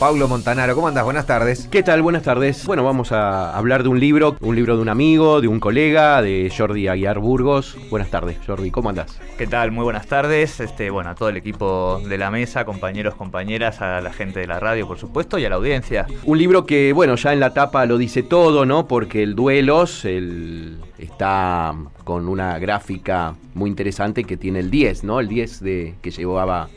Pablo Montanaro, ¿cómo andas? Buenas tardes. ¿Qué tal? Buenas tardes. Bueno, vamos a hablar de un libro, un libro de un amigo, de un colega, de Jordi Aguiar Burgos. Buenas tardes, Jordi, ¿cómo andas? ¿Qué tal? Muy buenas tardes. Este, bueno, a todo el equipo de la mesa, compañeros, compañeras, a la gente de la radio, por supuesto, y a la audiencia. Un libro que, bueno, ya en la tapa lo dice todo, ¿no? Porque el Duelos el, está con una gráfica muy interesante que tiene el 10, ¿no? El 10 de, que llevaba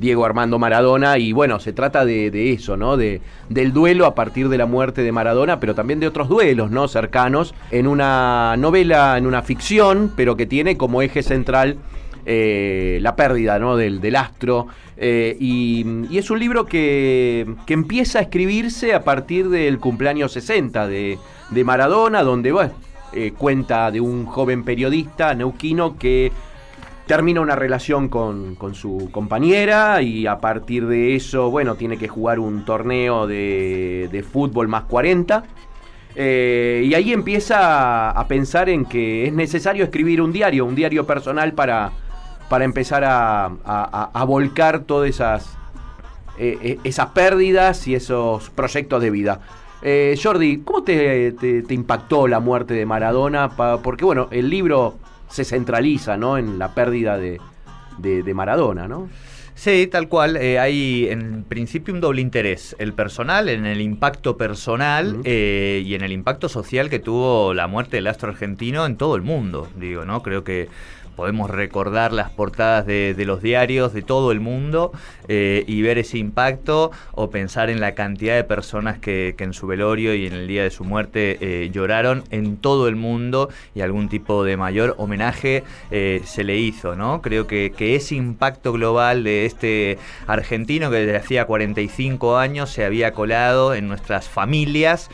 Diego Armando Maradona y bueno, se trata de, eso, ¿no? De, del duelo a partir de la muerte de Maradona, pero también de otros duelos, ¿no? Cercanos, en una novela, en una ficción, pero que tiene como eje central eh, la pérdida ¿no? del, del astro. Eh, y, es un libro que, que, empieza a escribirse a partir del cumpleaños 60 de, de Maradona, donde bueno, eh, cuenta de un joven periodista neuquino que termina una relación con, su compañera y a partir de eso, bueno, tiene que jugar un torneo de, fútbol más 40. Eh, y ahí empieza a, pensar en que es necesario escribir un diario, un diario personal para, para empezar a, volcar todas esas, eh, eh, esas pérdidas y esos proyectos de vida. Jordi, ¿cómo te, te, impactó la muerte de Maradona? porque bueno, el libro se centraliza ¿no? en la pérdida de, de, Maradona, ¿no? Sí, tal cual. Eh, hay en principio un doble interés. El personal, en el impacto personal eh, y en el impacto social que tuvo la muerte del astro argentino en todo el mundo. Digo, ¿no? Creo que podemos recordar las portadas de, los diarios de todo el mundo eh, y ver ese impacto o pensar en la cantidad de personas que, en su velorio y en el día de su muerte eh, lloraron en todo el mundo y algún tipo de mayor homenaje eh, se le hizo, ¿no? Creo que, ese impacto global de este argentino que desde hacía 45 años se había colado en nuestras familias,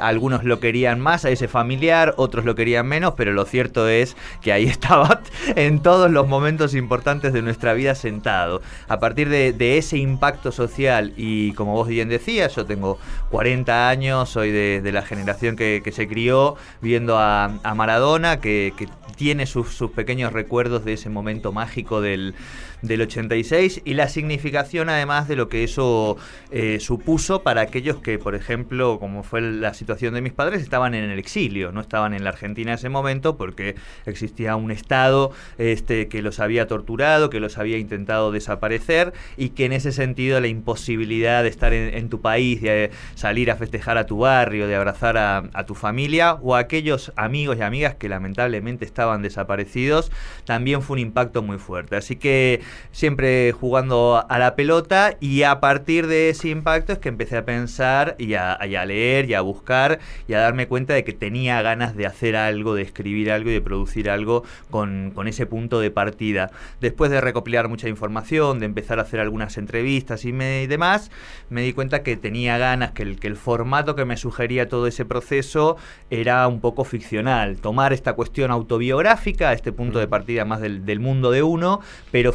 algunos lo querían más a ese familiar, otros lo querían menos, pero lo cierto es que ahí estaba en todos los momentos importantes de nuestra vida sentado. A partir de, ese impacto social y como vos bien decías, yo tengo 40 años, soy de, la generación que, se crió viendo a, Maradona, que, tiene sus, pequeños recuerdos de ese momento mágico del, 86 y la significación además de lo que eso eh, supuso para aquellos que, por ejemplo, como fue la situación de mis padres, estaban en el exilio, no estaban en la Argentina en ese momento porque existía un Estado este, que los había torturado, que los había intentado desaparecer y que en ese sentido la imposibilidad de estar en, tu país, de salir a festejar a tu barrio, de abrazar a, tu familia o a aquellos amigos y amigas que lamentablemente estaban desaparecidos, también fue un impacto muy fuerte. Así que siempre jugando a la pelota y a partir de ese impacto es que empecé a pensar y a, y a leer y a buscar y a darme cuenta de que tenía ganas de hacer algo, de escribir algo y de producir algo con con, ese punto de partida. Después de recopilar mucha información, de empezar a hacer algunas entrevistas y, demás, me di cuenta que tenía ganas, que el, que el formato que me sugería todo ese proceso era un poco ficcional. Tomar esta cuestión autobiográfica, este punto de partida más del, mundo de uno, pero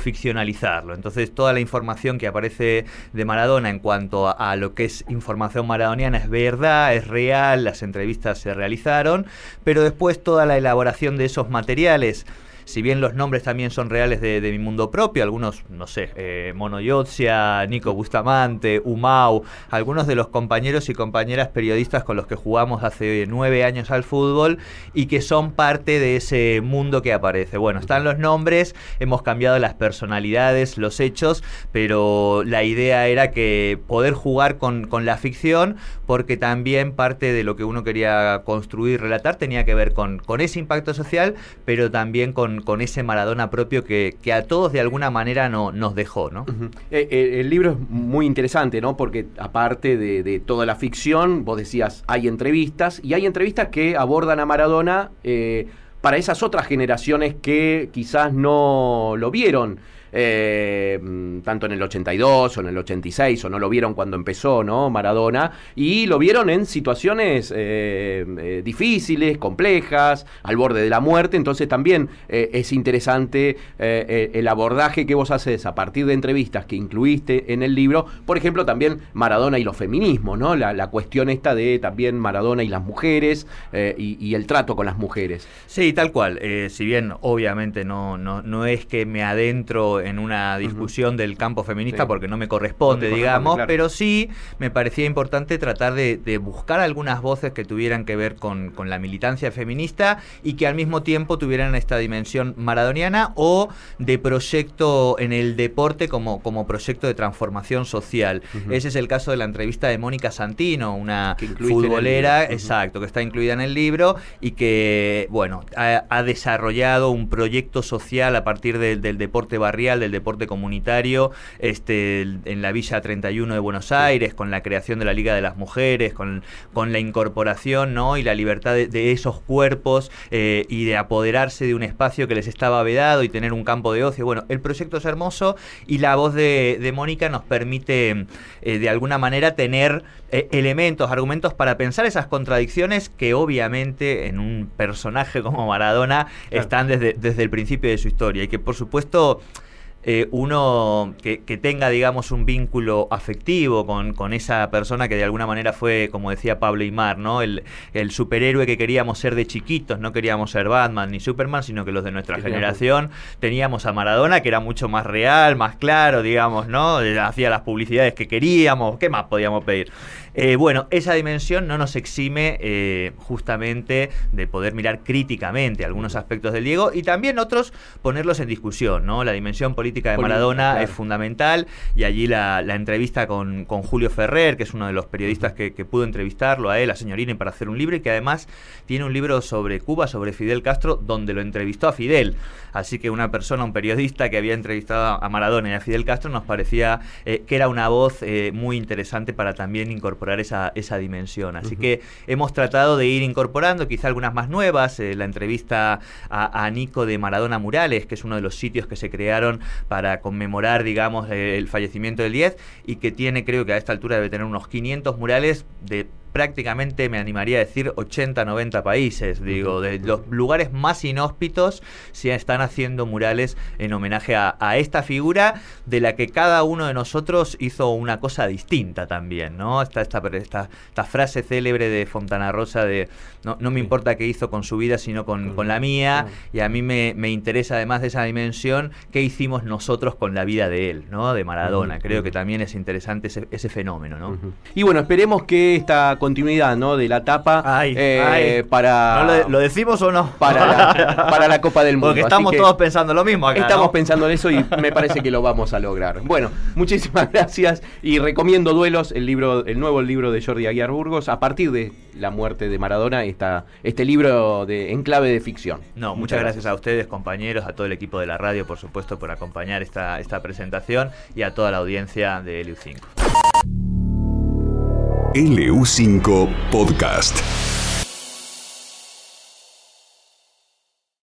Entonces toda la información que aparece de Maradona en cuanto a lo que es información maradoniana es verdad, es real, las entrevistas se realizaron, pero después toda la elaboración de esos materiales si bien los nombres también son reales de, mi mundo propio, algunos, no sé, eh, Mono Yotzia, Nico Bustamante, Umau, algunos de los compañeros y compañeras periodistas con los que jugamos hace nueve años al fútbol y que son parte de ese mundo que aparece. Bueno, están los nombres, hemos cambiado las personalidades, los hechos, pero la idea era que poder jugar con, la ficción, porque también parte de lo que uno quería construir, relatar, tenía que ver con, con ese impacto social, pero también con con, ese Maradona propio que, a todos de alguna manera no, nos dejó, ¿no? Eh, eh, el libro es muy interesante, ¿no? Porque aparte de, toda la ficción, vos decías, hay entrevistas, y hay entrevistas que abordan a Maradona eh, para esas otras generaciones que quizás no lo vieron. Eh, tanto en el 82 o en el 86, o no lo vieron cuando empezó, ¿no? Maradona, y lo vieron en situaciones eh, eh, difíciles, complejas, al borde de la muerte, entonces también es interesante el abordaje que vos haces a partir de entrevistas que incluiste en el libro, por ejemplo, también Maradona y los feminismos, ¿no? La, cuestión esta de también Maradona y las mujeres y, el trato con las mujeres. Sí, tal cual. si bien obviamente no, no, no es que me adentro en una discusión del campo feminista Sí. porque no me corresponde, No digamos, claro. pero sí me parecía importante tratar de, de buscar algunas voces que tuvieran que ver con, con la militancia feminista y que al mismo tiempo tuvieran esta dimensión maradoniana o de proyecto en el deporte como, como proyecto de transformación social. Ujú. Ese es el caso de la entrevista de Mónica Santino, una futbolera, libro. Ujú. exacto, que está incluida en el libro y que, bueno, ha, ha desarrollado un proyecto social a partir del deporte barrial, del deporte comunitario, este, en la Villa 31 de Buenos Aires, con la creación de la Liga de las Mujeres, con, con la incorporación ¿no? y la libertad de, de esos cuerpos eh, y de apoderarse de un espacio que les estaba vedado y tener un campo de ocio. Bueno, el proyecto es hermoso y la voz de, de Mónica nos permite eh, de alguna manera tener eh, elementos, argumentos para pensar esas contradicciones que obviamente en un personaje como Maradona Claro. están desde, desde el principio de su historia y que por supuesto eh, uno que, que tenga, digamos, un vínculo afectivo con, con esa persona que de alguna manera fue, como decía Pablo Imar, ¿no? El, el superhéroe que queríamos ser de chiquitos, no queríamos ser Batman ni Superman, sino que los de nuestra teníamos- generación teníamos a Maradona, que era mucho más real, más claro, digamos, ¿no? Eh, Hacía las publicidades que queríamos, ¿qué más podíamos pedir? Eh, bueno, esa dimensión no nos exime eh, justamente de poder mirar críticamente algunos aspectos del Diego y también otros ponerlos en discusión, ¿no? La dimensión política de Política, Maradona claro. es fundamental y allí la, la entrevista con, con Julio Ferrer, que es uno de los periodistas que, que pudo entrevistarlo a él, a Señorini, para hacer un libro y que además tiene un libro sobre Cuba, sobre Fidel Castro, donde lo entrevistó a Fidel. Así que una persona, un periodista que había entrevistado a Maradona y a Fidel Castro nos parecía eh, que era una voz eh, muy interesante para también incorporar esa, esa dimensión. Así que hemos tratado de ir incorporando quizá algunas más nuevas, eh, la entrevista a, a Nico de Maradona Murales, que es uno de los sitios que se crearon para conmemorar, digamos, el fallecimiento del 10 y que tiene, creo que a esta altura debe tener unos 500 murales de prácticamente, me animaría a decir, 80, 90 países. Digo, de los lugares más inhóspitos se están haciendo murales en homenaje a, a esta figura de la que cada uno de nosotros hizo una cosa distinta también, ¿no? Está esta, esta, esta frase célebre de Fontana Rosa de no, no me importa qué hizo con su vida, sino con, Con- la mía. Y a mí me, me interesa, además de esa dimensión, qué hicimos nosotros con la vida de él, ¿no? De Maradona. Creo que también es interesante ese, ese fenómeno, ¿no? Y bueno, esperemos que esta continuidad ¿no? de la tapa Ay, eh, ay. para, ¿No lo, lo decimos o no? para, la, para la Copa del Mundo. Porque estamos todos pensando lo mismo acá. Estamos ¿no? pensando en eso y me parece que lo vamos a lograr. Bueno, muchísimas gracias y recomiendo Duelos, el libro, el nuevo libro de Jordi Aguiar Burgos, a partir de la muerte de Maradona, esta, este libro de en clave de ficción. No, muchas gracias a ustedes, compañeros, a todo el equipo de la radio, por supuesto, por acompañar esta, esta presentación y a toda la audiencia de LU5. LU5 Podcast.